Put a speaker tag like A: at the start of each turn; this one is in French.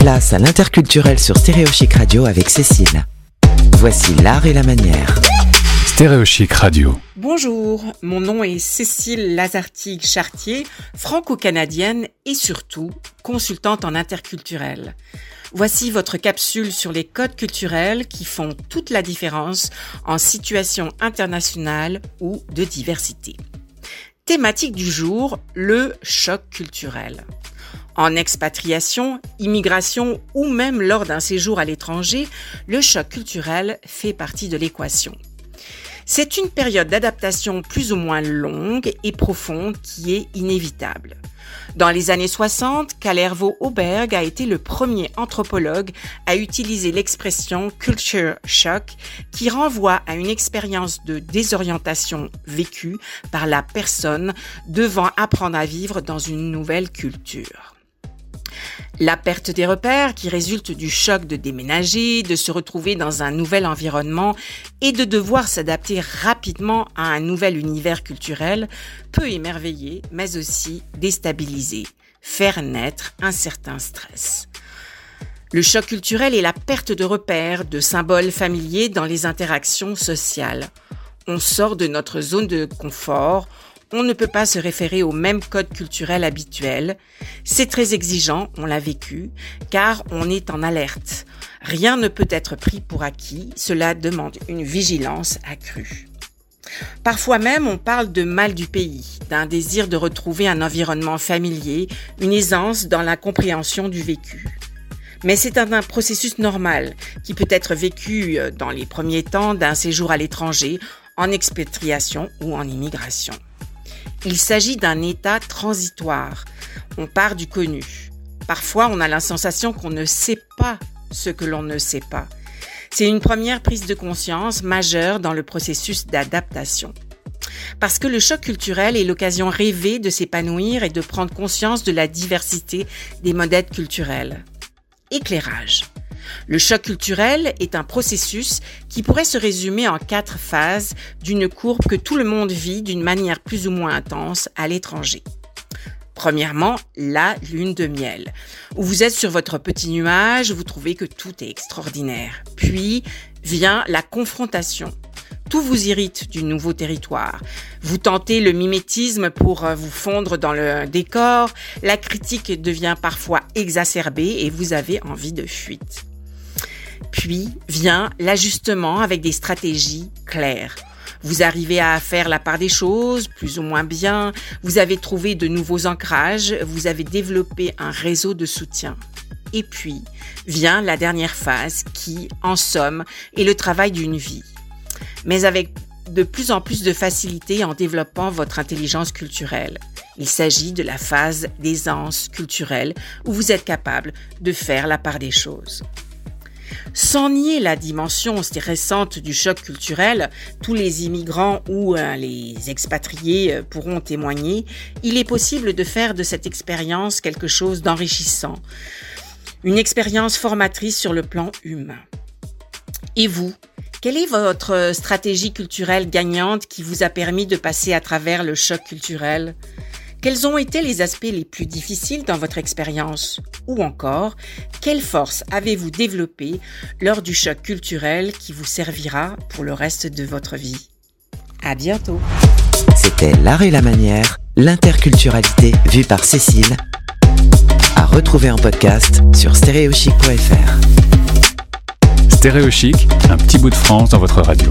A: Place à l'interculturel sur Stéréochic Radio avec Cécile. Voici l'art et la manière.
B: Stéréochic Radio.
C: Bonjour, mon nom est Cécile Lazartigue Chartier, franco-canadienne et surtout consultante en interculturel. Voici votre capsule sur les codes culturels qui font toute la différence en situation internationale ou de diversité. Thématique du jour, le choc culturel. En expatriation, immigration ou même lors d'un séjour à l'étranger, le choc culturel fait partie de l'équation. C'est une période d'adaptation plus ou moins longue et profonde qui est inévitable. Dans les années 60, Kalervo Auberg a été le premier anthropologue à utiliser l'expression culture shock qui renvoie à une expérience de désorientation vécue par la personne devant apprendre à vivre dans une nouvelle culture. La perte des repères qui résulte du choc de déménager, de se retrouver dans un nouvel environnement et de devoir s'adapter rapidement à un nouvel univers culturel peut émerveiller, mais aussi déstabiliser, faire naître un certain stress. Le choc culturel est la perte de repères, de symboles familiers dans les interactions sociales. On sort de notre zone de confort, on ne peut pas se référer au même code culturel habituel. C'est très exigeant, on l'a vécu, car on est en alerte. Rien ne peut être pris pour acquis, cela demande une vigilance accrue. Parfois même, on parle de mal du pays, d'un désir de retrouver un environnement familier, une aisance dans la compréhension du vécu. Mais c'est un, processus normal qui peut être vécu euh, dans les premiers temps d'un séjour à l'étranger, en expatriation ou en immigration. Il s'agit d'un état transitoire. On part du connu. Parfois, on a la sensation qu'on ne sait pas ce que l'on ne sait pas. C'est une première prise de conscience majeure dans le processus d'adaptation. Parce que le choc culturel est l'occasion rêvée de s'épanouir et de prendre conscience de la diversité des modèles culturels. Éclairage. Le choc culturel est un processus qui pourrait se résumer en quatre phases d'une courbe que tout le monde vit d'une manière plus ou moins intense à l'étranger. Premièrement, la lune de miel, où vous êtes sur votre petit nuage, vous trouvez que tout est extraordinaire. Puis vient la confrontation. Tout vous irrite du nouveau territoire. Vous tentez le mimétisme pour vous fondre dans le décor, la critique devient parfois exacerbée et vous avez envie de fuite. Puis vient l'ajustement avec des stratégies claires. Vous arrivez à faire la part des choses, plus ou moins bien, vous avez trouvé de nouveaux ancrages, vous avez développé un réseau de soutien. Et puis vient la dernière phase qui, en somme, est le travail d'une vie. Mais avec de plus en plus de facilité en développant votre intelligence culturelle. Il s'agit de la phase d'aisance culturelle où vous êtes capable de faire la part des choses. Sans nier la dimension stressante du choc culturel, tous les immigrants ou euh, les expatriés euh, pourront témoigner, il est possible de faire de cette expérience quelque chose d'enrichissant, une expérience formatrice sur le plan humain. Et vous, quelle est votre stratégie culturelle gagnante qui vous a permis de passer à travers le choc culturel? Quels ont été les aspects les plus difficiles dans votre expérience Ou encore, quelle force avez-vous développée lors du choc culturel qui vous servira pour le reste de votre vie À bientôt
A: C'était L'Art et la Manière, l'interculturalité vue par Cécile, à retrouver en podcast sur stéréochic.fr.
B: Stéréochic, un petit bout de France dans votre radio.